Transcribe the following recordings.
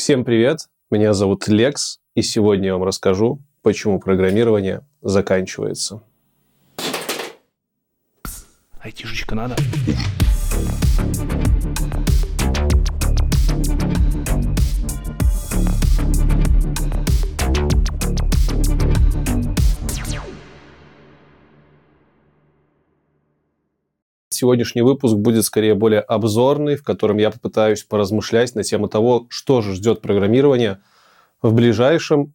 Всем привет, меня зовут Лекс, и сегодня я вам расскажу, почему программирование заканчивается. Айтишечка надо. Сегодняшний выпуск будет скорее более обзорный, в котором я попытаюсь поразмышлять на тему того, что же ждет программирование в ближайшем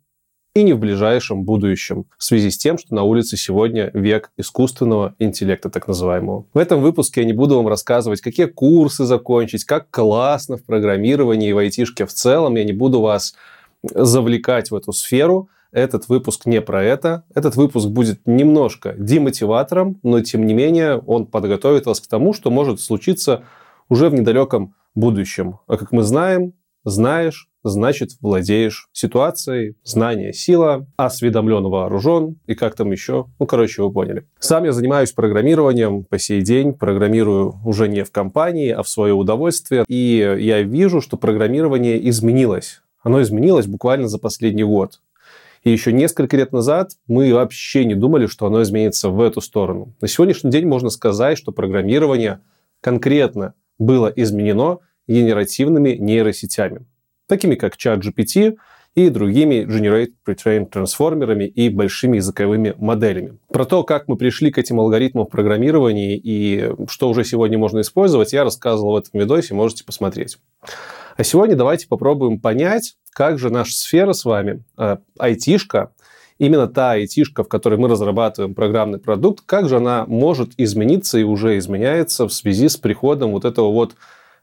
и не в ближайшем будущем, в связи с тем, что на улице сегодня век искусственного интеллекта, так называемого. В этом выпуске я не буду вам рассказывать, какие курсы закончить, как классно в программировании и в айтишке в целом. Я не буду вас завлекать в эту сферу. Этот выпуск не про это. Этот выпуск будет немножко демотиватором, но тем не менее он подготовит вас к тому, что может случиться уже в недалеком будущем. А как мы знаем, знаешь, значит владеешь ситуацией, знание – сила, осведомлен, вооружен и как там еще. Ну, короче, вы поняли. Сам я занимаюсь программированием по сей день, программирую уже не в компании, а в свое удовольствие. И я вижу, что программирование изменилось. Оно изменилось буквально за последний год. И еще несколько лет назад мы вообще не думали, что оно изменится в эту сторону. На сегодняшний день можно сказать, что программирование конкретно было изменено генеративными нейросетями, такими как ChatGPT и другими Generate Pre-trained трансформерами и большими языковыми моделями. Про то, как мы пришли к этим алгоритмам в программировании и что уже сегодня можно использовать, я рассказывал в этом видосе, можете посмотреть. А сегодня давайте попробуем понять, как же наша сфера с вами, э, айтишка, именно та айтишка, в которой мы разрабатываем программный продукт, как же она может измениться и уже изменяется в связи с приходом вот этого вот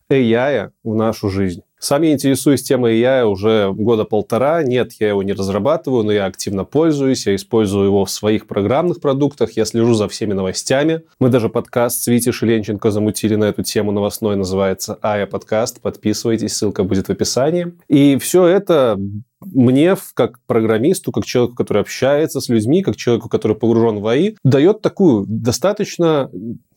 AI в нашу жизнь. Сам я интересуюсь темой AI уже года полтора. Нет, я его не разрабатываю, но я активно пользуюсь. Я использую его в своих программных продуктах. Я слежу за всеми новостями. Мы даже подкаст с Витей Шеленченко замутили на эту тему новостной. Называется «Ая подкаст». Подписывайтесь, ссылка будет в описании. И все это мне, как программисту, как человеку, который общается с людьми, как человеку, который погружен в АИ, дает такую достаточно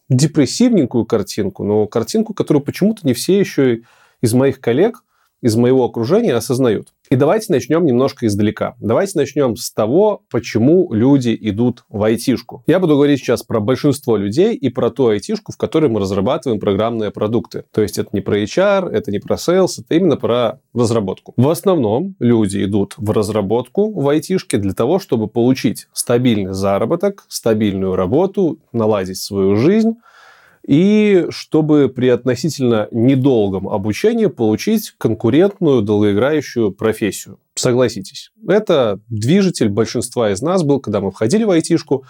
депрессивненькую картинку, но картинку, которую почему-то не все еще из моих коллег, из моего окружения осознают. И давайте начнем немножко издалека. Давайте начнем с того, почему люди идут в айтишку. Я буду говорить сейчас про большинство людей и про ту айтишку, в которой мы разрабатываем программные продукты. То есть это не про HR, это не про sales, это именно про разработку. В основном люди идут в разработку в айтишке для того, чтобы получить стабильный заработок, стабильную работу, наладить свою жизнь, и чтобы при относительно недолгом обучении получить конкурентную долгоиграющую профессию. Согласитесь, это движитель большинства из нас был, когда мы входили в айтишку,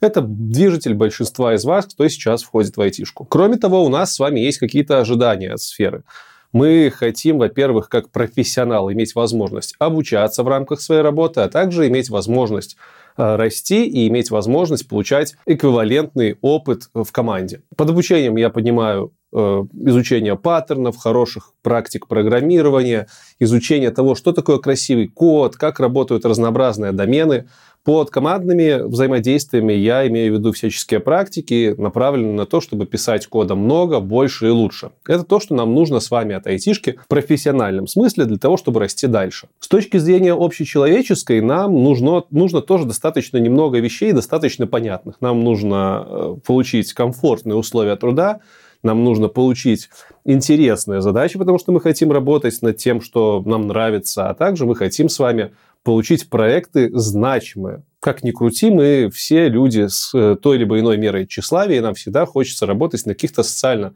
это движитель большинства из вас, кто сейчас входит в айтишку. Кроме того, у нас с вами есть какие-то ожидания от сферы. Мы хотим, во-первых, как профессионал иметь возможность обучаться в рамках своей работы, а также иметь возможность Э, расти и иметь возможность получать эквивалентный опыт в команде. Под обучением я понимаю изучение паттернов, хороших практик программирования, изучение того, что такое красивый код, как работают разнообразные домены, под командными взаимодействиями я имею в виду всяческие практики, направленные на то, чтобы писать кода много, больше и лучше. Это то, что нам нужно с вами от айтишки в профессиональном смысле для того, чтобы расти дальше. С точки зрения общечеловеческой, нам нужно, нужно тоже достаточно немного вещей, достаточно понятных. Нам нужно э, получить комфортные условия труда, нам нужно получить интересные задачи, потому что мы хотим работать над тем, что нам нравится, а также мы хотим с вами получить проекты значимые. Как ни крути, мы все люди с э, той либо иной мерой тщеславия, и нам всегда хочется работать на каких-то социально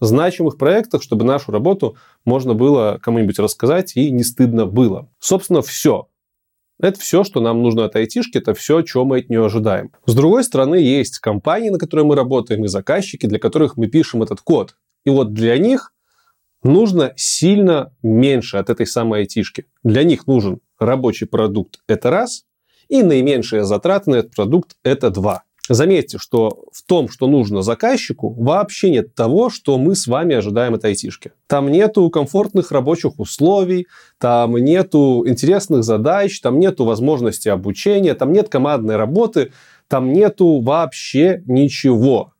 значимых проектах, чтобы нашу работу можно было кому-нибудь рассказать и не стыдно было. Собственно, все. Это все, что нам нужно от айтишки, это все, чего мы от нее ожидаем. С другой стороны, есть компании, на которые мы работаем, и заказчики, для которых мы пишем этот код. И вот для них нужно сильно меньше от этой самой айтишки. Для них нужен рабочий продукт – это раз, и наименьшие затраты на этот продукт – это два. Заметьте, что в том, что нужно заказчику, вообще нет того, что мы с вами ожидаем от айтишки. Там нету комфортных рабочих условий, там нету интересных задач, там нету возможности обучения, там нет командной работы, там нету вообще ничего.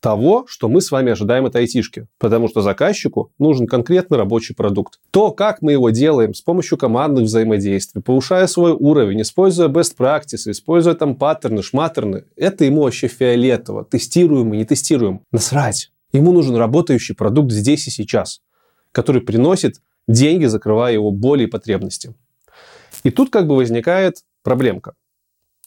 Того, что мы с вами ожидаем от айтишки. Потому что заказчику нужен конкретный рабочий продукт. То, как мы его делаем с помощью командных взаимодействий, повышая свой уровень, используя best practices, используя там паттерны, шматтерны, это ему вообще фиолетово. Тестируем и не тестируем. Насрать. Ему нужен работающий продукт здесь и сейчас, который приносит деньги, закрывая его боли и потребности. И тут как бы возникает проблемка.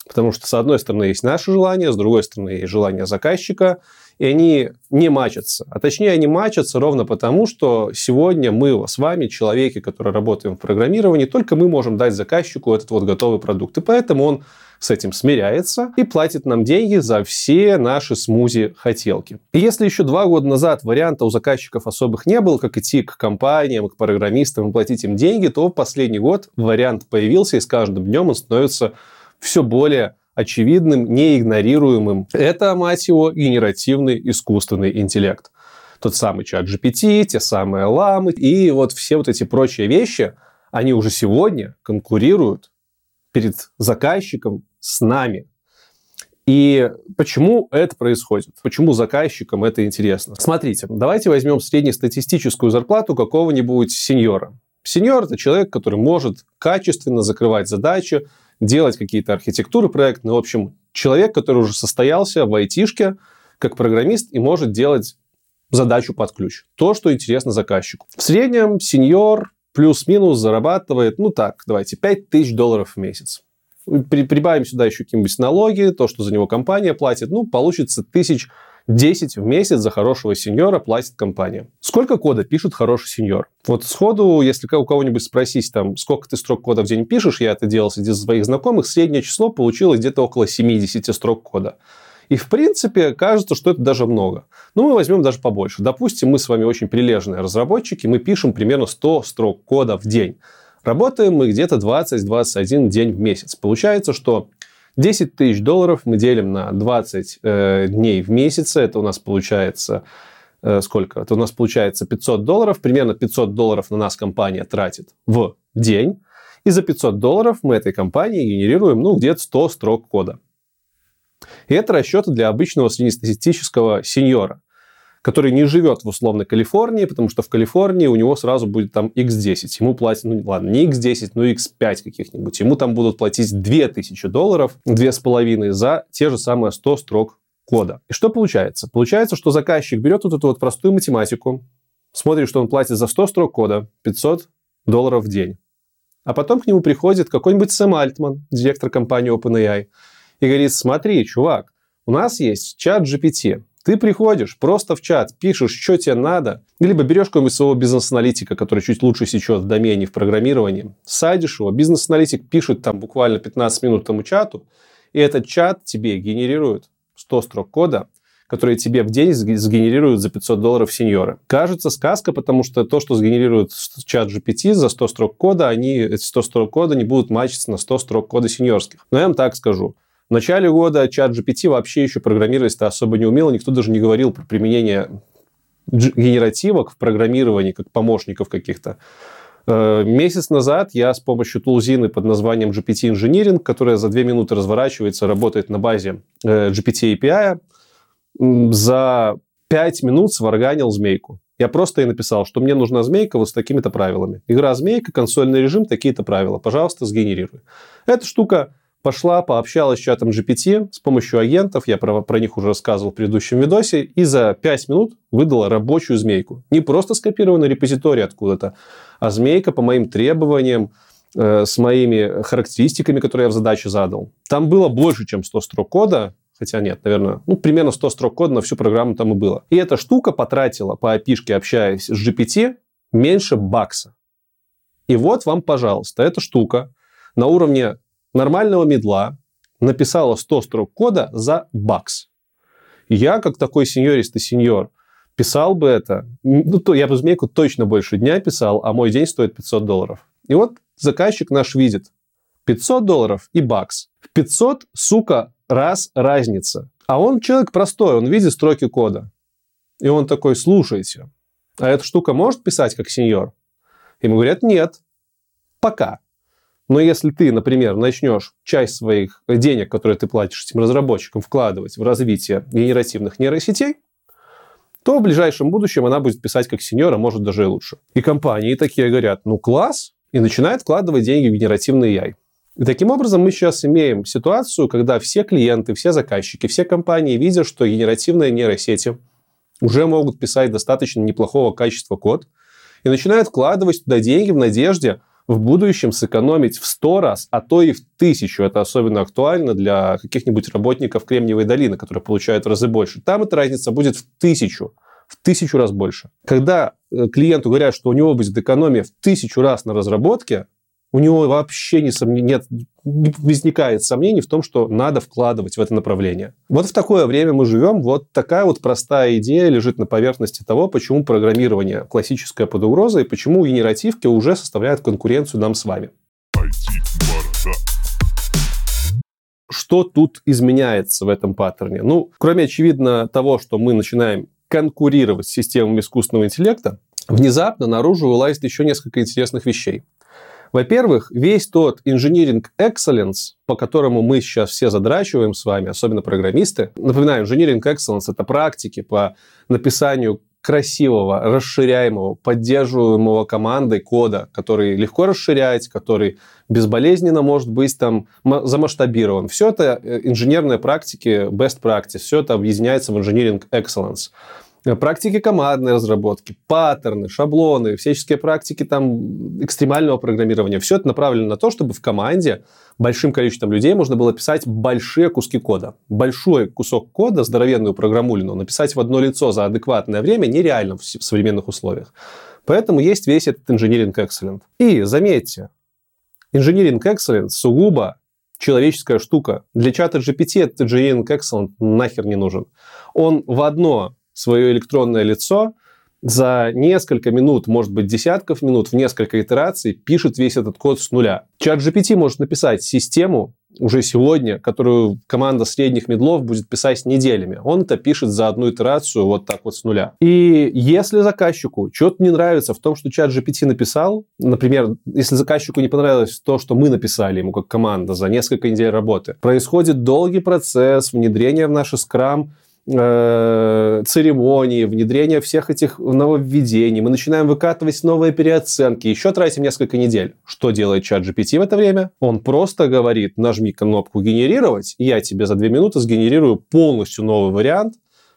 Потому что, с одной стороны, есть наше желание, с другой стороны, есть желание заказчика, и они не мачатся. А точнее, они мачатся ровно потому, что сегодня мы с вами, человеки, которые работаем в программировании, только мы можем дать заказчику этот вот готовый продукт. И поэтому он с этим смиряется и платит нам деньги за все наши смузи-хотелки. И если еще два года назад варианта у заказчиков особых не было, как идти к компаниям, к программистам и платить им деньги, то в последний год вариант появился, и с каждым днем он становится все более очевидным, неигнорируемым. Это, мать его, генеративный искусственный интеллект. Тот самый чат GPT, те самые ламы и вот все вот эти прочие вещи, они уже сегодня конкурируют перед заказчиком с нами. И почему это происходит? Почему заказчикам это интересно? Смотрите, давайте возьмем среднестатистическую зарплату какого-нибудь сеньора. Сеньор – это человек, который может качественно закрывать задачи, делать какие-то архитектуры проектные. В общем, человек, который уже состоялся в айтишке как программист и может делать задачу под ключ. То, что интересно заказчику. В среднем сеньор плюс-минус зарабатывает, ну так, давайте, 5 тысяч долларов в месяц. Прибавим сюда еще какие-нибудь налоги, то, что за него компания платит, ну, получится тысяч 10 в месяц за хорошего сеньора платит компания. Сколько кода пишет хороший сеньор? Вот сходу, если у кого-нибудь спросить, там, сколько ты строк кода в день пишешь, я это делал среди своих знакомых, среднее число получилось где-то около 70 строк кода. И, в принципе, кажется, что это даже много. Но мы возьмем даже побольше. Допустим, мы с вами очень прилежные разработчики, мы пишем примерно 100 строк кода в день. Работаем мы где-то 20-21 день в месяц. Получается, что 10 тысяч долларов мы делим на 20 э, дней в месяц. Это у нас получается э, сколько? Это у нас получается 500 долларов. Примерно 500 долларов на нас компания тратит в день. И за 500 долларов мы этой компании генерируем ну, где-то 100 строк кода. И это расчеты для обычного среднестатистического сеньора который не живет в условной Калифорнии, потому что в Калифорнии у него сразу будет там X10. Ему платят, ну ладно, не X10, но X5 каких-нибудь. Ему там будут платить 2000 долларов, 2,5 за те же самые 100 строк кода. И что получается? Получается, что заказчик берет вот эту вот простую математику, смотрит, что он платит за 100 строк кода 500 долларов в день. А потом к нему приходит какой-нибудь Сэм Альтман, директор компании OpenAI, и говорит, смотри, чувак, у нас есть чат GPT, ты приходишь просто в чат, пишешь, что тебе надо, либо берешь какого-нибудь своего бизнес-аналитика, который чуть лучше сечет в домене, в программировании, садишь его, бизнес-аналитик пишет там буквально 15 минут тому чату, и этот чат тебе генерирует 100 строк кода, которые тебе в день сгенерируют за 500 долларов сеньоры. Кажется сказка, потому что то, что сгенерирует чат GPT за 100 строк кода, они, эти 100 строк кода не будут матчиться на 100 строк кода сеньорских. Но я вам так скажу. В начале года чат GPT вообще еще программировать-то особо не умел, никто даже не говорил про применение генеративок в программировании как помощников каких-то. Э, месяц назад я с помощью тулзины под названием GPT Engineering, которая за две минуты разворачивается, работает на базе э, GPT API, за пять минут сварганил змейку. Я просто ей написал, что мне нужна змейка вот с такими-то правилами. Игра змейка, консольный режим, такие-то правила. Пожалуйста, сгенерируй. Эта штука пошла, пообщалась с чатом GPT с помощью агентов, я про, про них уже рассказывал в предыдущем видосе, и за 5 минут выдала рабочую змейку. Не просто скопированный репозиторий откуда-то, а змейка по моим требованиям, э, с моими характеристиками, которые я в задаче задал. Там было больше, чем 100 строк кода, хотя нет, наверное, ну, примерно 100 строк кода на всю программу там и было. И эта штука потратила по API, общаясь с GPT, меньше бакса. И вот вам, пожалуйста, эта штука на уровне нормального медла написала 100 строк кода за бакс. Я, как такой сеньористый сеньор, писал бы это, ну, то я бы змейку точно больше дня писал, а мой день стоит 500 долларов. И вот заказчик наш видит 500 долларов и бакс. В 500, сука, раз разница. А он человек простой, он видит строки кода. И он такой, слушайте, а эта штука может писать как сеньор? Ему говорят, нет, пока. Но если ты, например, начнешь часть своих денег, которые ты платишь этим разработчикам, вкладывать в развитие генеративных нейросетей, то в ближайшем будущем она будет писать как сеньор, а может даже и лучше. И компании такие говорят, ну класс, и начинают вкладывать деньги в генеративный яй. И таким образом мы сейчас имеем ситуацию, когда все клиенты, все заказчики, все компании видят, что генеративные нейросети уже могут писать достаточно неплохого качества код, и начинают вкладывать туда деньги в надежде в будущем сэкономить в 100 раз, а то и в тысячу. Это особенно актуально для каких-нибудь работников Кремниевой долины, которые получают в разы больше. Там эта разница будет в тысячу в тысячу раз больше. Когда э, клиенту говорят, что у него будет экономия в тысячу раз на разработке, у него вообще не, сомн... нет, не возникает сомнений в том, что надо вкладывать в это направление. Вот в такое время мы живем. Вот такая вот простая идея лежит на поверхности того, почему программирование классическое под угрозой, и почему генеративки уже составляют конкуренцию нам с вами. Что тут изменяется в этом паттерне? Ну, кроме, очевидно, того, что мы начинаем конкурировать с системами искусственного интеллекта, внезапно наружу вылазит еще несколько интересных вещей. Во-первых, весь тот engineering excellence, по которому мы сейчас все задрачиваем с вами, особенно программисты. Напоминаю, engineering excellence – это практики по написанию красивого, расширяемого, поддерживаемого командой кода, который легко расширять, который безболезненно может быть там замасштабирован. Все это э, инженерные практики, best practice, все это объединяется в engineering excellence. Э, практики командной разработки, паттерны, шаблоны, всяческие практики там экстремального программирования. Все это направлено на то, чтобы в команде большим количеством людей можно было писать большие куски кода. Большой кусок кода, здоровенную программулину, написать в одно лицо за адекватное время нереально в современных условиях. Поэтому есть весь этот Engineering Excellent. И заметьте, Engineering Excellent сугубо человеческая штука. Для чата GPT этот Engineering Excellent нахер не нужен. Он в одно свое электронное лицо, за несколько минут, может быть, десятков минут, в несколько итераций пишет весь этот код с нуля. Чат GPT может написать систему уже сегодня, которую команда средних медлов будет писать неделями. Он это пишет за одну итерацию вот так вот с нуля. И если заказчику что-то не нравится в том, что чат GPT написал, например, если заказчику не понравилось то, что мы написали ему как команда за несколько недель работы, происходит долгий процесс внедрения в наш скрам э, церемонии, внедрения всех этих нововведений. Мы начинаем выкатывать новые переоценки. Еще тратим несколько недель. Что делает чат GPT в это время? Он просто говорит, нажми кнопку «Генерировать», и я тебе за две минуты сгенерирую полностью новый вариант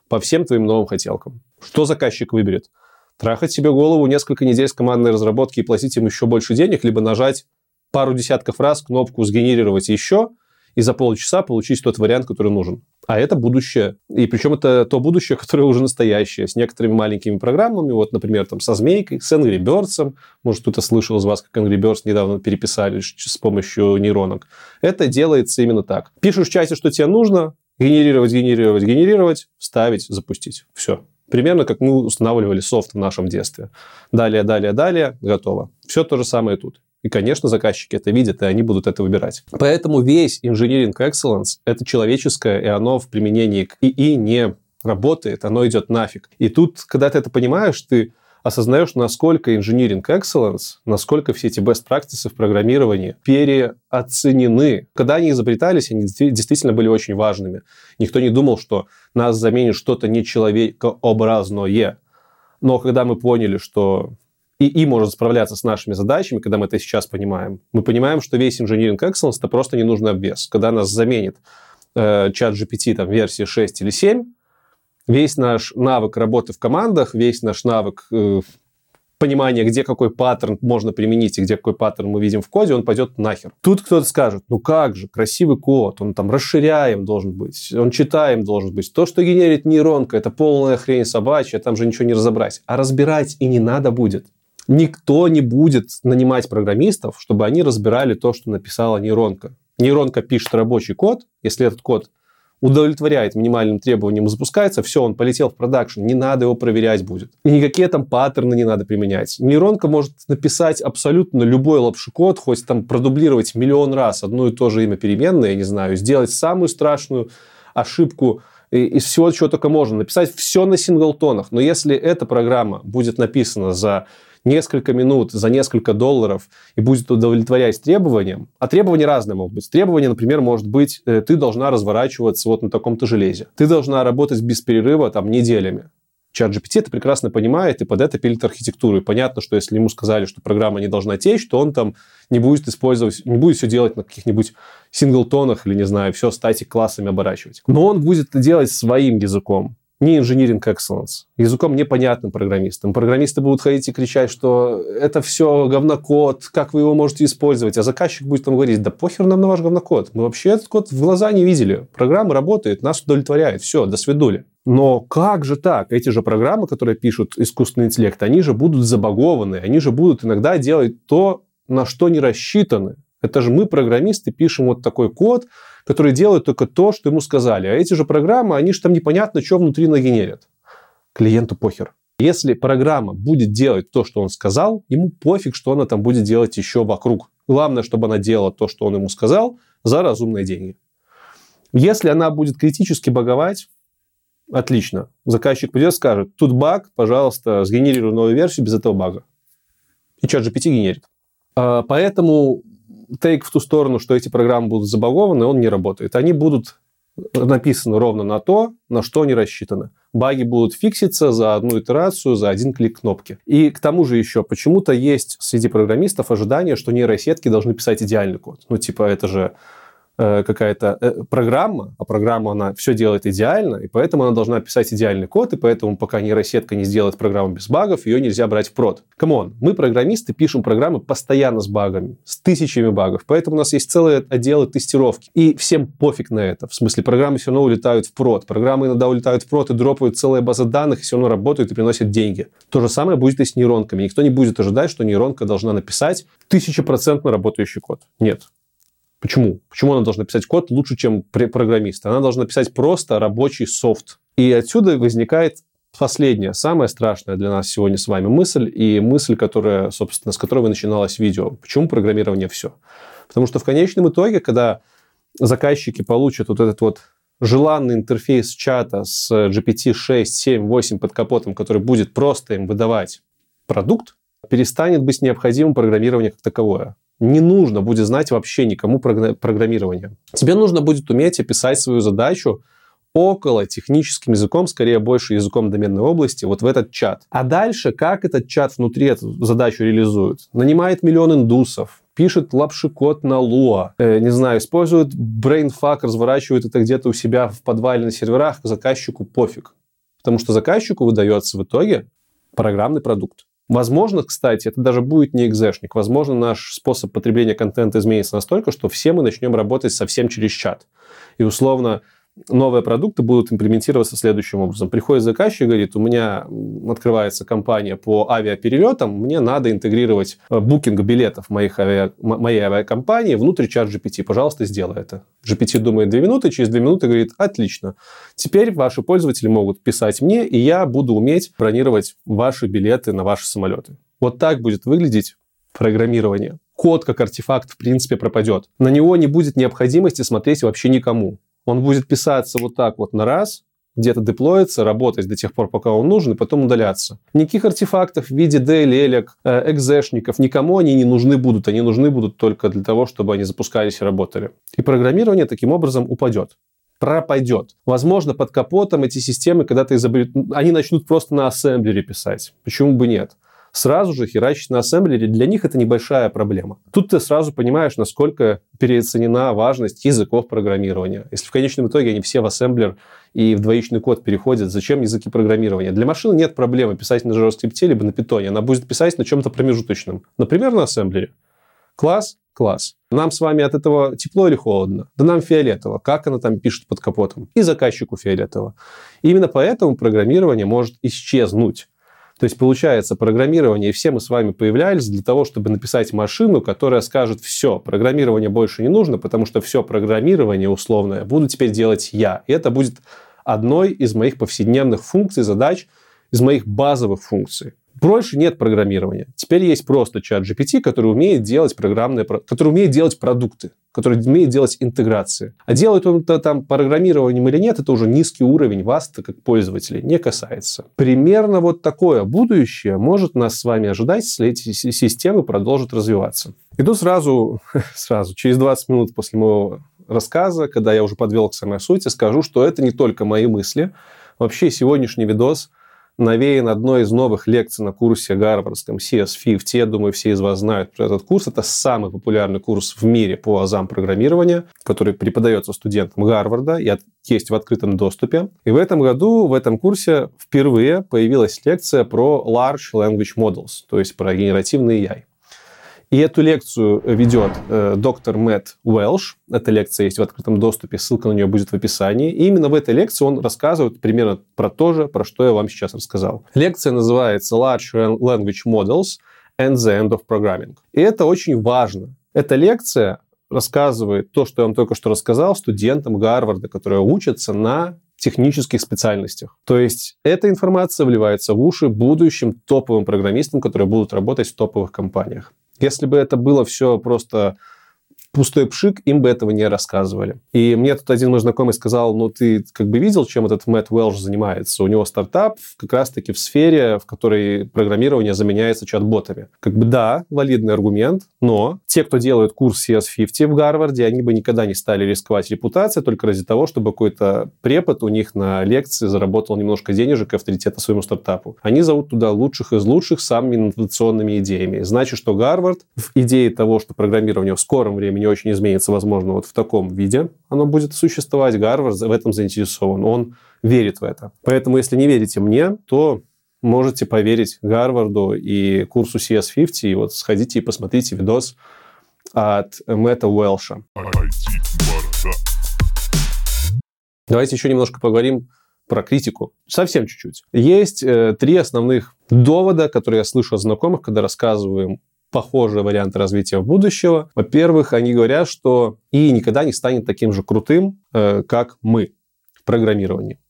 по всем твоим новым хотелкам. Что заказчик выберет? Трахать себе голову несколько недель с командной разработки и платить им еще больше денег, либо нажать пару десятков раз кнопку «Сгенерировать еще», и за полчаса получить тот вариант, который нужен. А это будущее. И причем это то будущее, которое уже настоящее, с некоторыми маленькими программами. Вот, например, там со Змейкой, с Angry Birds. Может, кто-то слышал из вас, как Angry Birds недавно переписали с помощью нейронок. Это делается именно так. Пишешь в чате, что тебе нужно, генерировать, генерировать, генерировать, вставить, запустить. Все. Примерно как мы устанавливали софт в нашем детстве. Далее, далее, далее, готово. Все то же самое тут. И, конечно, заказчики это видят, и они будут это выбирать. Поэтому весь Engineering Excellence – это человеческое, и оно в применении к ИИ не работает, оно идет нафиг. И тут, когда ты это понимаешь, ты осознаешь, насколько engineering excellence, насколько все эти best practices в программировании переоценены. Когда они изобретались, они действительно были очень важными. Никто не думал, что нас заменит что-то нечеловекообразное. Но когда мы поняли, что и, и может справляться с нашими задачами, когда мы это сейчас понимаем. Мы понимаем, что весь Engineering Excellence – это просто ненужный обвес. Когда нас заменит э, чат GPT там, версии 6 или 7, весь наш навык работы в командах, весь наш навык э, понимания, где какой паттерн можно применить и где какой паттерн мы видим в коде, он пойдет нахер. Тут кто-то скажет, ну как же, красивый код, он там расширяем должен быть, он читаем должен быть. То, что генерит нейронка, это полная хрень собачья, там же ничего не разобрать. А разбирать и не надо будет никто не будет нанимать программистов, чтобы они разбирали то, что написала нейронка. Нейронка пишет рабочий код, если этот код удовлетворяет минимальным требованиям запускается, все, он полетел в продакшн, не надо его проверять будет. И никакие там паттерны не надо применять. Нейронка может написать абсолютно любой лапшикод, хоть там продублировать миллион раз одно и то же имя переменной, я не знаю, сделать самую страшную ошибку из всего, чего только можно, написать все на синглтонах. Но если эта программа будет написана за несколько минут за несколько долларов и будет удовлетворять требованиям, а требования разные могут быть. Требования, например, может быть, э, ты должна разворачиваться вот на таком-то железе. Ты должна работать без перерыва там неделями. Чат GPT это прекрасно понимает и под это пилит архитектуру. И понятно, что если ему сказали, что программа не должна течь, то он там не будет использовать, не будет все делать на каких-нибудь синглтонах или, не знаю, все статик классами оборачивать. Но он будет это делать своим языком не engineering excellence, языком непонятным программистам. Программисты будут ходить и кричать, что это все говнокод, как вы его можете использовать, а заказчик будет там говорить, да похер нам на ваш говнокод, мы вообще этот код в глаза не видели, программа работает, нас удовлетворяет, все, до свидули. Но как же так? Эти же программы, которые пишут искусственный интеллект, они же будут забагованы, они же будут иногда делать то, на что не рассчитаны. Это же мы, программисты, пишем вот такой код, который делает только то, что ему сказали. А эти же программы, они же там непонятно, что внутри нагенерят. Клиенту похер. Если программа будет делать то, что он сказал, ему пофиг, что она там будет делать еще вокруг. Главное, чтобы она делала то, что он ему сказал, за разумные деньги. Если она будет критически баговать, отлично. Заказчик придет скажет, тут баг, пожалуйста, сгенерируй новую версию без этого бага. И чат GPT генерит. А, поэтому take в ту сторону, что эти программы будут забагованы, он не работает. Они будут написаны ровно на то, на что они рассчитаны. Баги будут фикситься за одну итерацию, за один клик кнопки. И к тому же еще почему-то есть среди программистов ожидание, что нейросетки должны писать идеальный код. Ну, типа, это же Э, какая-то э, программа, а программа, она все делает идеально, и поэтому она должна писать идеальный код, и поэтому пока нейросетка не сделает программу без багов, ее нельзя брать в прод. Come on, мы, программисты, пишем программы постоянно с багами, с тысячами багов, поэтому у нас есть целые отделы тестировки, и всем пофиг на это. В смысле, программы все равно улетают в прод, программы иногда улетают в прод и дропают целая база данных, и все равно работают и приносят деньги. То же самое будет и с нейронками. Никто не будет ожидать, что нейронка должна написать тысячепроцентно работающий код. Нет. Почему? Почему она должна писать код лучше, чем программист? Она должна писать просто рабочий софт. И отсюда возникает последняя, самая страшная для нас сегодня с вами мысль, и мысль, которая, собственно, с которой начиналось видео. Почему программирование все? Потому что в конечном итоге, когда заказчики получат вот этот вот желанный интерфейс чата с GPT 6, 7, 8 под капотом, который будет просто им выдавать продукт, перестанет быть необходимым программирование как таковое не нужно будет знать вообще никому программирование. Тебе нужно будет уметь описать свою задачу около техническим языком, скорее больше языком доменной области, вот в этот чат. А дальше, как этот чат внутри эту задачу реализует? Нанимает миллион индусов, пишет лапшикод на Lua, э, не знаю, использует BrainFuck, разворачивает это где-то у себя в подвале на серверах, заказчику пофиг. Потому что заказчику выдается в итоге программный продукт. Возможно, кстати, это даже будет не экзешник. Возможно, наш способ потребления контента изменится настолько, что все мы начнем работать совсем через чат. И условно новые продукты будут имплементироваться следующим образом. Приходит заказчик и говорит, у меня открывается компания по авиаперелетам, мне надо интегрировать э, букинг билетов моих авиа... моей авиакомпании внутрь чат GPT. Пожалуйста, сделай это. GPT думает две минуты, через две минуты говорит, отлично. Теперь ваши пользователи могут писать мне, и я буду уметь бронировать ваши билеты на ваши самолеты. Вот так будет выглядеть программирование. Код как артефакт в принципе пропадет. На него не будет необходимости смотреть вообще никому. Он будет писаться вот так вот на раз, где-то деплоиться, работать до тех пор, пока он нужен, и потом удаляться. Никаких артефактов в виде DLL, э, экзешников, никому они не нужны будут. Они нужны будут только для того, чтобы они запускались и работали. И программирование таким образом упадет пропадет. Возможно, под капотом эти системы когда-то изобретут, они начнут просто на ассемблере писать. Почему бы нет? Сразу же херачить на ассемблере, для них это небольшая проблема. Тут ты сразу понимаешь, насколько переоценена важность языков программирования. Если в конечном итоге они все в ассемблер и в двоичный код переходят, зачем языки программирования? Для машины нет проблемы писать на JavaScript либо на питоне. Она будет писать на чем-то промежуточном. Например, на ассемблере. Класс, класс. Нам с вами от этого тепло или холодно? Да нам фиолетово. Как она там пишет под капотом? И заказчику фиолетово. И именно поэтому программирование может исчезнуть. То есть, получается, программирование, все мы с вами появлялись для того, чтобы написать машину, которая скажет, все, программирование больше не нужно, потому что все программирование условное буду теперь делать я. И это будет одной из моих повседневных функций, задач, из моих базовых функций. Больше нет программирования. Теперь есть просто чат GPT, который умеет делать программные, который умеет делать продукты, который умеет делать интеграции. А делает он это там программированием или нет, это уже низкий уровень вас как пользователей не касается. Примерно вот такое будущее может нас с вами ожидать, если эти системы продолжат развиваться. Иду сразу, сразу, через 20 минут после моего рассказа, когда я уже подвел к самой сути, скажу, что это не только мои мысли. Вообще сегодняшний видос – навеян одной из новых лекций на курсе гарвардском CS50. Я думаю, все из вас знают про этот курс. Это самый популярный курс в мире по азам программирования, который преподается студентам Гарварда и есть в открытом доступе. И в этом году в этом курсе впервые появилась лекция про Large Language Models, то есть про генеративный AI. И эту лекцию ведет э, доктор Мэтт Уэлш. Эта лекция есть в открытом доступе, ссылка на нее будет в описании. И именно в этой лекции он рассказывает примерно про то же, про что я вам сейчас рассказал. Лекция называется Large Language Models and the End of Programming. И это очень важно. Эта лекция рассказывает то, что я вам только что рассказал студентам Гарварда, которые учатся на технических специальностях. То есть эта информация вливается в уши будущим топовым программистам, которые будут работать в топовых компаниях. Если бы это было все просто пустой пшик, им бы этого не рассказывали. И мне тут один мой знакомый сказал, ну, ты как бы видел, чем этот Мэтт Уэлш занимается? У него стартап как раз-таки в сфере, в которой программирование заменяется чат-ботами. Как бы да, валидный аргумент, но те, кто делают курс CS50 в Гарварде, они бы никогда не стали рисковать репутацией только ради того, чтобы какой-то препод у них на лекции заработал немножко денежек и авторитета своему стартапу. Они зовут туда лучших из лучших самыми инновационными идеями. Значит, что Гарвард в идее того, что программирование в скором времени не очень изменится, возможно, вот в таком виде оно будет существовать. Гарвард в этом заинтересован. Он верит в это. Поэтому, если не верите мне, то можете поверить Гарварду и курсу CS50, и вот сходите и посмотрите видос от Мэтта Уэлша. Давайте еще немножко поговорим про критику. Совсем чуть-чуть. Есть э, три основных довода, которые я слышу от знакомых, когда рассказываем похожие варианты развития будущего. Во-первых, они говорят, что и никогда не станет таким же крутым, э, как мы в программировании.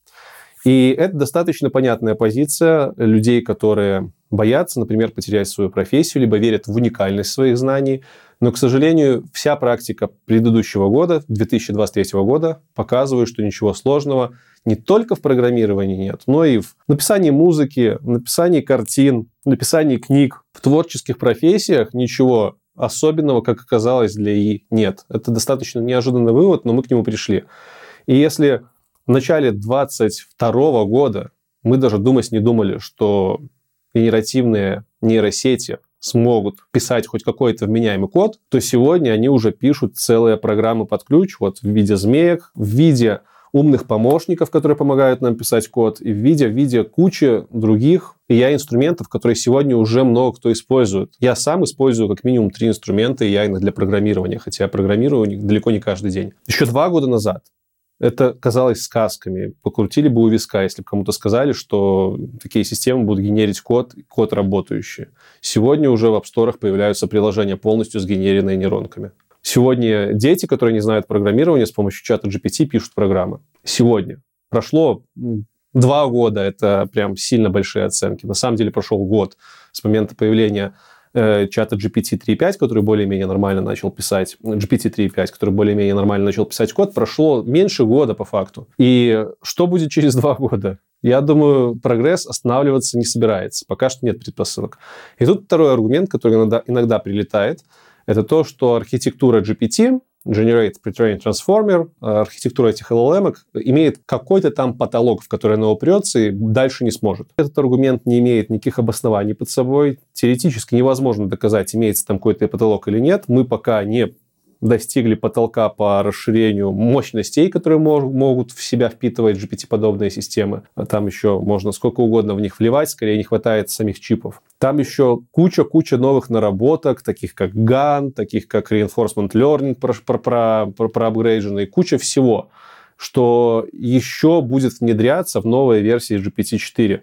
И это достаточно понятная позиция людей, которые боятся, например, потерять свою профессию, либо верят в уникальность своих знаний. Но, к сожалению, вся практика предыдущего года, 2023 года, показывает, что ничего сложного не только в программировании нет, но и в написании музыки, написании картин, написании книг. В творческих профессиях ничего особенного, как оказалось, для ИИ нет. Это достаточно неожиданный вывод, но мы к нему пришли. И если в начале 2022 года мы даже думать не думали, что генеративные нейросети смогут писать хоть какой-то вменяемый код, то сегодня они уже пишут целые программы под ключ, вот в виде змеек, в виде умных помощников, которые помогают нам писать код, и в виде, в виде кучи других AI-инструментов, которые сегодня уже много кто использует. Я сам использую как минимум три инструмента AI для программирования, хотя я программирую далеко не каждый день. Еще два года назад это казалось сказками. Покрутили бы у виска, если бы кому-то сказали, что такие системы будут генерить код, код работающий. Сегодня уже в App Store появляются приложения полностью сгенеренные нейронками. Сегодня дети, которые не знают программирования, с помощью чата GPT пишут программы. Сегодня. Прошло два года, это прям сильно большие оценки. На самом деле прошел год с момента появления э, чата GPT 3.5, который более-менее нормально начал писать, GPT 3.5, который более-менее нормально начал писать код, прошло меньше года по факту. И что будет через два года? Я думаю, прогресс останавливаться не собирается. Пока что нет предпосылок. И тут второй аргумент, который иногда, иногда прилетает – это то, что архитектура GPT, Generate Pre-trained Transformer, архитектура этих LLM имеет какой-то там потолок, в который она упрется и дальше не сможет. Этот аргумент не имеет никаких обоснований под собой. Теоретически невозможно доказать, имеется там какой-то потолок или нет. Мы пока не достигли потолка по расширению мощностей, которые мож, могут в себя впитывать GPT-подобные системы. Там еще можно сколько угодно в них вливать, скорее не хватает самих чипов. Там еще куча-куча новых наработок, таких как GAN, таких как Reinforcement Learning про, про, про, про, про куча всего, что еще будет внедряться в новой версии GPT-4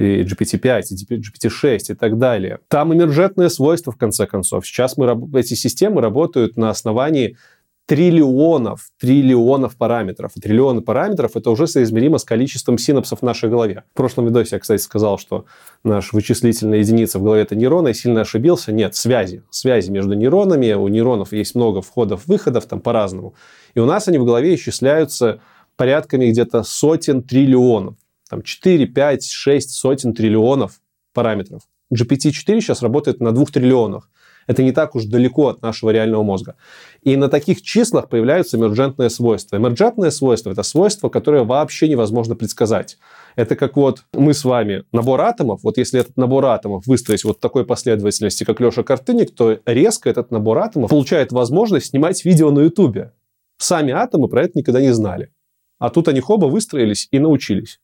и GPT-5, и GPT-6 и так далее. Там эмерджентные свойства, в конце концов. Сейчас мы, эти системы работают на основании триллионов, триллионов параметров. И триллионы параметров это уже соизмеримо с количеством синапсов в нашей голове. В прошлом видосе я, кстати, сказал, что наша вычислительная единица в голове это нейроны, и сильно ошибился. Нет, связи. Связи между нейронами. У нейронов есть много входов, выходов, там по-разному. И у нас они в голове исчисляются порядками где-то сотен триллионов там 4, 5, 6 сотен триллионов параметров. GPT-4 сейчас работает на 2 триллионах. Это не так уж далеко от нашего реального мозга. И на таких числах появляются эмерджентные свойства. Эмерджентные свойства – это свойства, которые вообще невозможно предсказать. Это как вот мы с вами набор атомов, вот если этот набор атомов выстроить вот в такой последовательности, как Леша Картыник, то резко этот набор атомов получает возможность снимать видео на Ютубе. Сами атомы про это никогда не знали. А тут они оба выстроились и научились.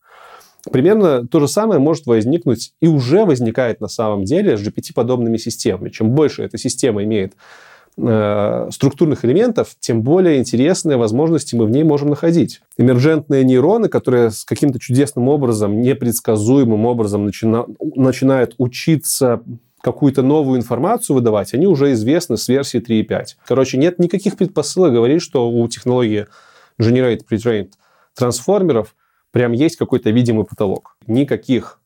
Примерно то же самое может возникнуть и уже возникает на самом деле с GPT-подобными системами. Чем больше эта система имеет э, структурных элементов, тем более интересные возможности мы в ней можем находить. Эмерджентные нейроны, которые с каким-то чудесным образом, непредсказуемым образом начина... начинают учиться какую-то новую информацию выдавать, они уже известны с версии 3.5. Короче, нет никаких предпосылок говорить, что у технологии Generate Pre-Trained трансформеров прям есть какой-то видимый потолок. Никаких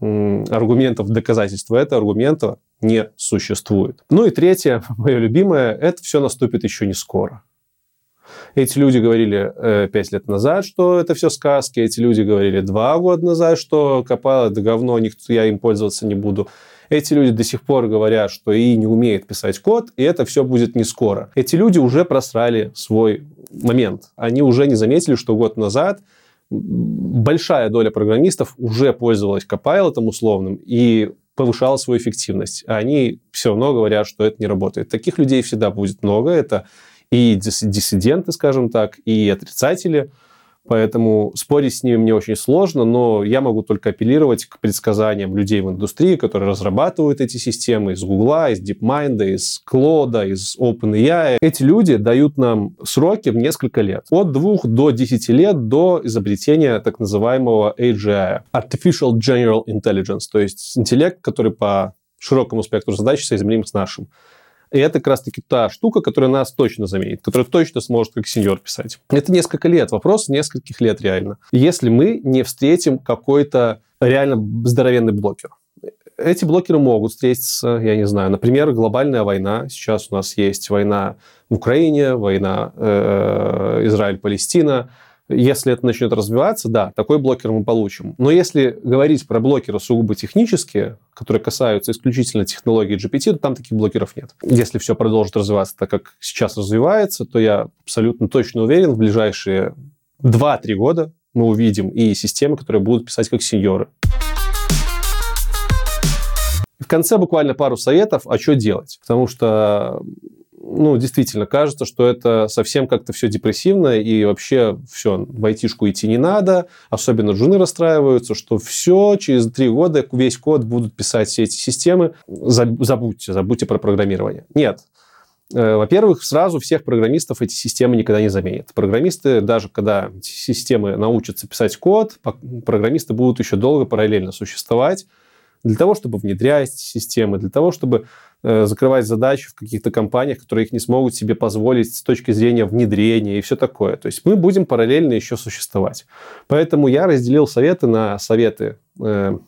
аргументов доказательства этого аргумента не существует. Ну и третье, мое любимое, это все наступит еще не скоро. Эти люди говорили э, пять лет назад, что это все сказки. Эти люди говорили два года назад, что Копал это говно, никто, я им пользоваться не буду. Эти люди до сих пор говорят, что и не умеет писать код, и это все будет не скоро. Эти люди уже просрали свой момент. Они уже не заметили, что год назад большая доля программистов уже пользовалась Copilot условным и повышала свою эффективность. А они все равно говорят, что это не работает. Таких людей всегда будет много. Это и диссиденты, скажем так, и отрицатели – Поэтому спорить с ними мне очень сложно, но я могу только апеллировать к предсказаниям людей в индустрии, которые разрабатывают эти системы из Гугла, из DeepMind, из Клода, из OpenAI. Эти люди дают нам сроки в несколько лет. От двух до десяти лет до изобретения так называемого AGI, Artificial General Intelligence, то есть интеллект, который по широкому спектру задач соизмерим с нашим. И это как раз-таки та штука, которая нас точно заменит, которая точно сможет как сеньор писать. Это несколько лет, вопрос нескольких лет реально. Если мы не встретим какой-то реально здоровенный блокер. Эти блокеры могут встретиться, я не знаю, например, глобальная война. Сейчас у нас есть война в Украине, война э, Израиль-Палестина, если это начнет развиваться, да, такой блокер мы получим. Но если говорить про блокеры сугубо технические, которые касаются исключительно технологии GPT, то там таких блокеров нет. Если все продолжит развиваться так, как сейчас развивается, то я абсолютно точно уверен, в ближайшие 2-3 года мы увидим и системы, которые будут писать как сеньоры. В конце буквально пару советов, а что делать. Потому что ну, действительно, кажется, что это совсем как-то все депрессивно, и вообще все, в айтишку идти не надо, особенно джуны расстраиваются, что все, через три года весь код будут писать все эти системы, забудьте, забудьте про программирование. Нет. Э, во-первых, сразу всех программистов эти системы никогда не заменят. Программисты, даже когда системы научатся писать код, программисты будут еще долго параллельно существовать для того, чтобы внедрять системы, для того, чтобы Э, закрывать задачи в каких-то компаниях, которые их не смогут себе позволить с точки зрения внедрения и все такое. То есть мы будем параллельно еще существовать. Поэтому я разделил советы на советы э,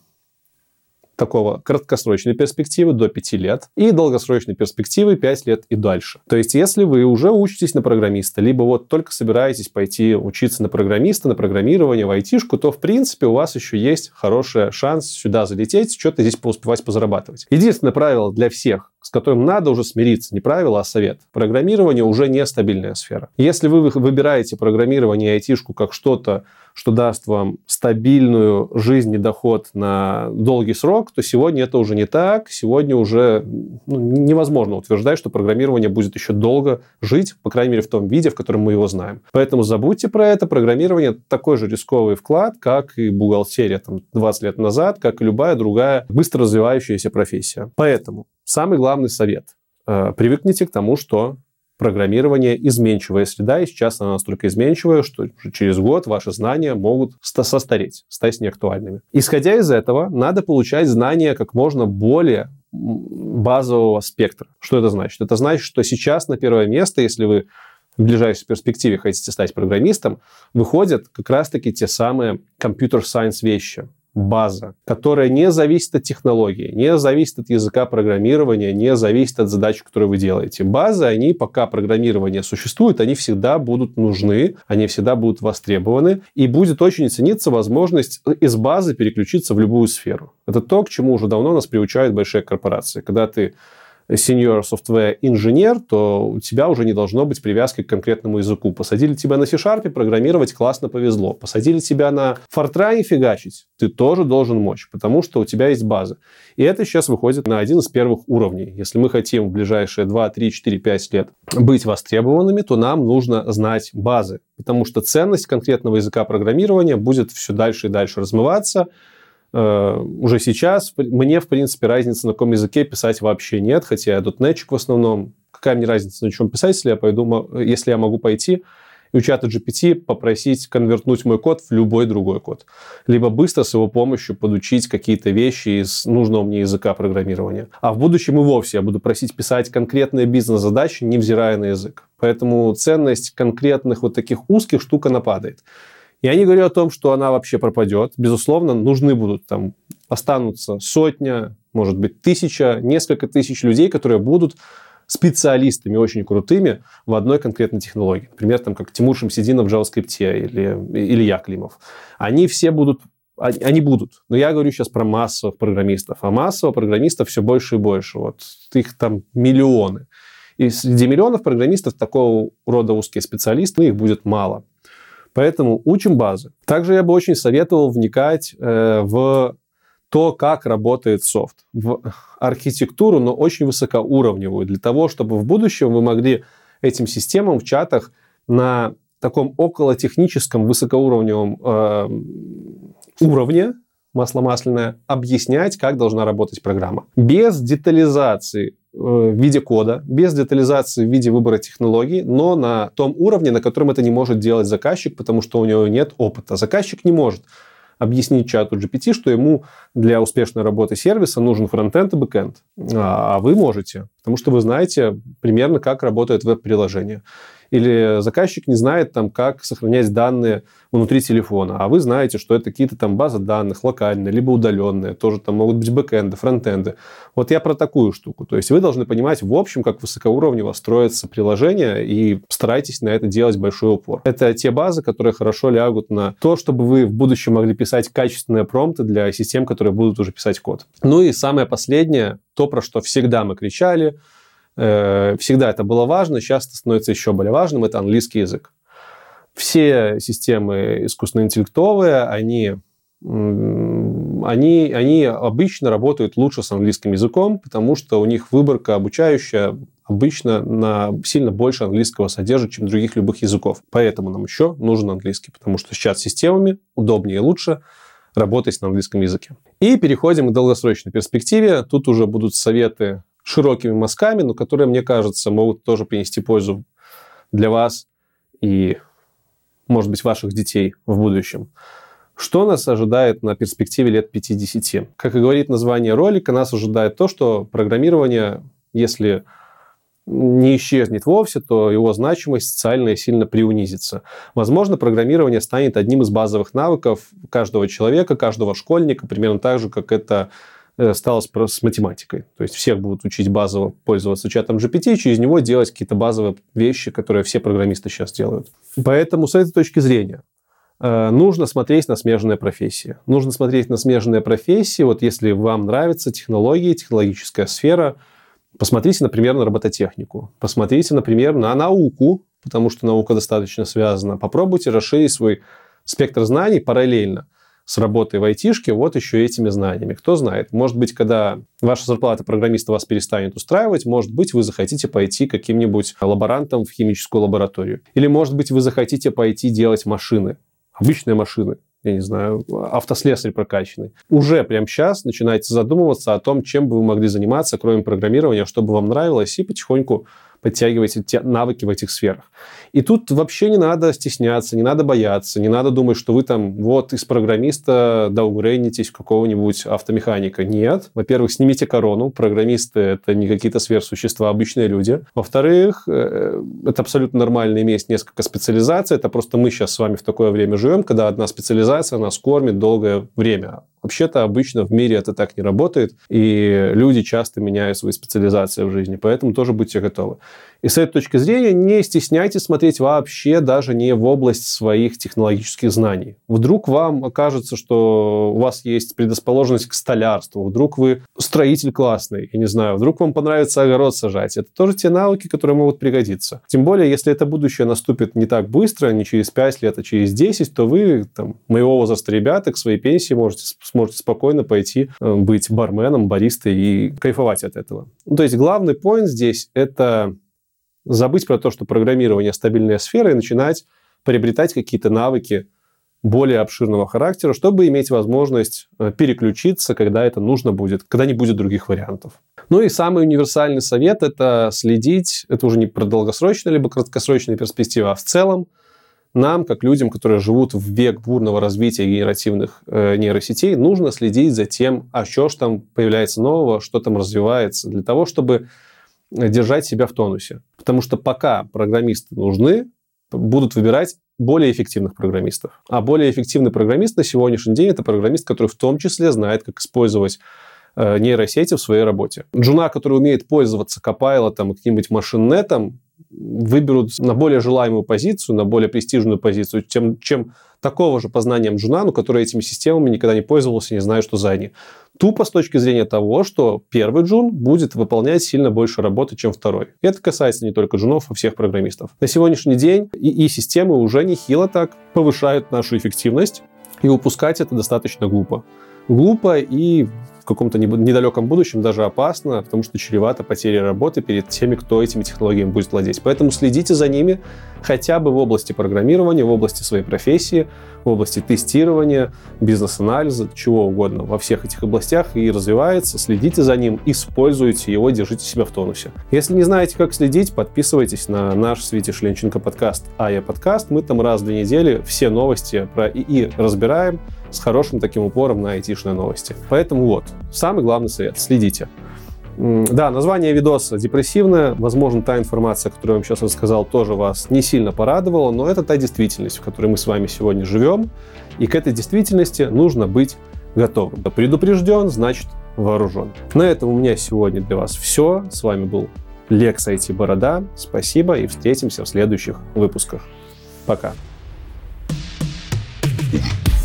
такого краткосрочной перспективы до 5 лет и долгосрочной перспективы 5 лет и дальше. То есть, если вы уже учитесь на программиста, либо вот только собираетесь пойти учиться на программиста, на программирование, в айтишку, то, в принципе, у вас еще есть хороший шанс сюда залететь, что-то здесь поуспевать позарабатывать. Единственное правило для всех, с которым надо уже смириться, не правило, а совет. Программирование уже не стабильная сфера. Если вы выбираете программирование и айтишку как что-то, что даст вам стабильную жизнь и доход на долгий срок, то сегодня это уже не так. Сегодня уже ну, невозможно утверждать, что программирование будет еще долго жить, по крайней мере, в том виде, в котором мы его знаем. Поэтому забудьте про это. Программирование такой же рисковый вклад, как и бухгалтерия там, 20 лет назад, как и любая другая быстро развивающаяся профессия. Поэтому самый главный совет. Э, привыкните к тому, что программирование изменчивая среда, и сейчас она настолько изменчивая, что через год ваши знания могут состареть, стать неактуальными. Исходя из этого, надо получать знания как можно более базового спектра. Что это значит? Это значит, что сейчас на первое место, если вы в ближайшей перспективе хотите стать программистом, выходят как раз-таки те самые компьютер-сайенс вещи база, которая не зависит от технологии, не зависит от языка программирования, не зависит от задач, которые вы делаете. Базы, они пока программирование существует, они всегда будут нужны, они всегда будут востребованы, и будет очень цениться возможность из базы переключиться в любую сферу. Это то, к чему уже давно нас приучают большие корпорации. Когда ты senior software инженер, то у тебя уже не должно быть привязки к конкретному языку. Посадили тебя на C-Sharp программировать, классно повезло. Посадили тебя на Fortran фигачить, ты тоже должен мочь, потому что у тебя есть база. И это сейчас выходит на один из первых уровней. Если мы хотим в ближайшие 2, 3, 4, 5 лет быть востребованными, то нам нужно знать базы, потому что ценность конкретного языка программирования будет все дальше и дальше размываться, уже сейчас мне, в принципе, разницы, на каком языке писать вообще нет, хотя я дотнетчик в основном. Какая мне разница, на чем писать, если я, пойду, если я могу пойти и у чата GPT попросить конвертнуть мой код в любой другой код. Либо быстро с его помощью подучить какие-то вещи из нужного мне языка программирования. А в будущем и вовсе я буду просить писать конкретные бизнес-задачи, невзирая на язык. Поэтому ценность конкретных вот таких узких штук, она падает. Я не говорю о том, что она вообще пропадет. Безусловно, нужны будут там, останутся сотня, может быть, тысяча, несколько тысяч людей, которые будут специалистами очень крутыми в одной конкретной технологии. Например, там, как Тимур Шамсидинов в JavaScript или, или я Климов. Они все будут они будут. Но я говорю сейчас про массовых программистов. А массовых программистов все больше и больше. Вот их там миллионы. И среди миллионов программистов такого рода узкие специалисты, их будет мало. Поэтому учим базы. Также я бы очень советовал вникать э, в то, как работает софт, в архитектуру, но очень высокоуровневую, для того, чтобы в будущем вы могли этим системам в чатах на таком околотехническом высокоуровневом э, уровне масло масляное объяснять, как должна работать программа. Без детализации Э, в виде кода, без детализации в виде выбора технологий, но на том уровне, на котором это не может делать заказчик, потому что у него нет опыта. Заказчик не может объяснить чату GPT, что ему для успешной работы сервиса нужен фронтенд и бэкенд. А вы можете, потому что вы знаете примерно, как работает веб-приложение. Или заказчик не знает, там, как сохранять данные внутри телефона, а вы знаете, что это какие-то там базы данных локальные, либо удаленные, тоже там могут быть бэкэнды, фронтенды. Вот я про такую штуку. То есть вы должны понимать в общем, как высокоуровнево строится приложение, и старайтесь на это делать большой упор. Это те базы, которые хорошо лягут на то, чтобы вы в будущем могли писать качественные промпты для систем, которые будут уже писать код. Ну и самое последнее, то, про что всегда мы кричали, всегда это было важно, сейчас это становится еще более важным, это английский язык. Все системы искусственно-интеллектовые, они, они, они обычно работают лучше с английским языком, потому что у них выборка обучающая обычно на сильно больше английского содержит, чем других любых языков. Поэтому нам еще нужен английский, потому что сейчас системами удобнее и лучше работать на английском языке. И переходим к долгосрочной перспективе. Тут уже будут советы широкими мазками, но которые, мне кажется, могут тоже принести пользу для вас и, может быть, ваших детей в будущем. Что нас ожидает на перспективе лет 50? Как и говорит название ролика, нас ожидает то, что программирование, если не исчезнет вовсе, то его значимость социальная сильно приунизится. Возможно, программирование станет одним из базовых навыков каждого человека, каждого школьника, примерно так же, как это стало с, с математикой. То есть всех будут учить базово пользоваться чатом GPT, и через него делать какие-то базовые вещи, которые все программисты сейчас делают. Поэтому с этой точки зрения э, нужно смотреть на смежные профессии. Нужно смотреть на смежные профессии. Вот если вам нравятся технологии, технологическая сфера, посмотрите, например, на робототехнику. Посмотрите, например, на науку, потому что наука достаточно связана. Попробуйте расширить свой спектр знаний параллельно с работой в айтишке вот еще этими знаниями. Кто знает, может быть, когда ваша зарплата программиста вас перестанет устраивать, может быть, вы захотите пойти каким-нибудь лаборантом в химическую лабораторию. Или, может быть, вы захотите пойти делать машины, обычные машины, я не знаю, автослесарь прокачанный. Уже прямо сейчас начинайте задумываться о том, чем бы вы могли заниматься, кроме программирования, чтобы вам нравилось, и потихоньку подтягиваете те навыки в этих сферах. И тут вообще не надо стесняться, не надо бояться, не надо думать, что вы там вот из программиста даугрейнитесь какого-нибудь автомеханика. Нет. Во-первых, снимите корону. Программисты — это не какие-то сверхсущества, обычные люди. Во-вторых, э, это абсолютно нормально иметь несколько специализаций. Это просто мы сейчас с вами в такое время живем, когда одна специализация нас кормит долгое время Вообще-то обычно в мире это так не работает, и люди часто меняют свои специализации в жизни, поэтому тоже будьте готовы. И с этой точки зрения не стесняйтесь смотреть вообще даже не в область своих технологических знаний. Вдруг вам окажется, что у вас есть предрасположенность к столярству, вдруг вы строитель классный, я не знаю, вдруг вам понравится огород сажать. Это тоже те навыки, которые могут пригодиться. Тем более, если это будущее наступит не так быстро, не через 5 лет, а через 10, то вы, там, моего возраста ребята, к своей пенсии можете, сможете спокойно пойти э, быть барменом, баристой и кайфовать от этого. Ну, то есть главный поинт здесь – это забыть про то, что программирование – стабильная сфера, и начинать приобретать какие-то навыки более обширного характера, чтобы иметь возможность э, переключиться, когда это нужно будет, когда не будет других вариантов. Ну и самый универсальный совет – это следить, это уже не про долгосрочную либо краткосрочную перспективу, а в целом нам, как людям, которые живут в век бурного развития генеративных э, нейросетей, нужно следить за тем, а что ж там появляется нового, что там развивается, для того, чтобы держать себя в тонусе. Потому что пока программисты нужны, будут выбирать более эффективных программистов. А более эффективный программист на сегодняшний день это программист, который в том числе знает, как использовать э, нейросети в своей работе. Джуна, который умеет пользоваться Copilot, каким-нибудь Machinet-ом, выберут на более желаемую позицию, на более престижную позицию, чем, чем такого же познанием джуна, но который этими системами никогда не пользовался, не знает, что за они. Тупо с точки зрения того, что первый джун будет выполнять сильно больше работы, чем второй. Это касается не только джунов, а всех программистов. На сегодняшний день и, и системы уже нехило так повышают нашу эффективность, и упускать это достаточно глупо. Глупо и каком-то недалеком будущем даже опасно, потому что чревато потерей работы перед теми, кто этими технологиями будет владеть. Поэтому следите за ними хотя бы в области программирования, в области своей профессии, в области тестирования, бизнес-анализа, чего угодно. Во всех этих областях и развивается. Следите за ним, используйте его, держите себя в тонусе. Если не знаете, как следить, подписывайтесь на наш с Витей Шленченко подкаст «АЯ подкаст». Мы там раз в две недели все новости про ИИ разбираем, с хорошим таким упором на айтишные новости. Поэтому вот, самый главный совет – следите. Да, название видоса депрессивное. Возможно, та информация, которую я вам сейчас рассказал, тоже вас не сильно порадовала, но это та действительность, в которой мы с вами сегодня живем. И к этой действительности нужно быть готовым. Предупрежден, значит вооружен. На этом у меня сегодня для вас все. С вами был Лекс IT Борода. Спасибо и встретимся в следующих выпусках. Пока. Yeah.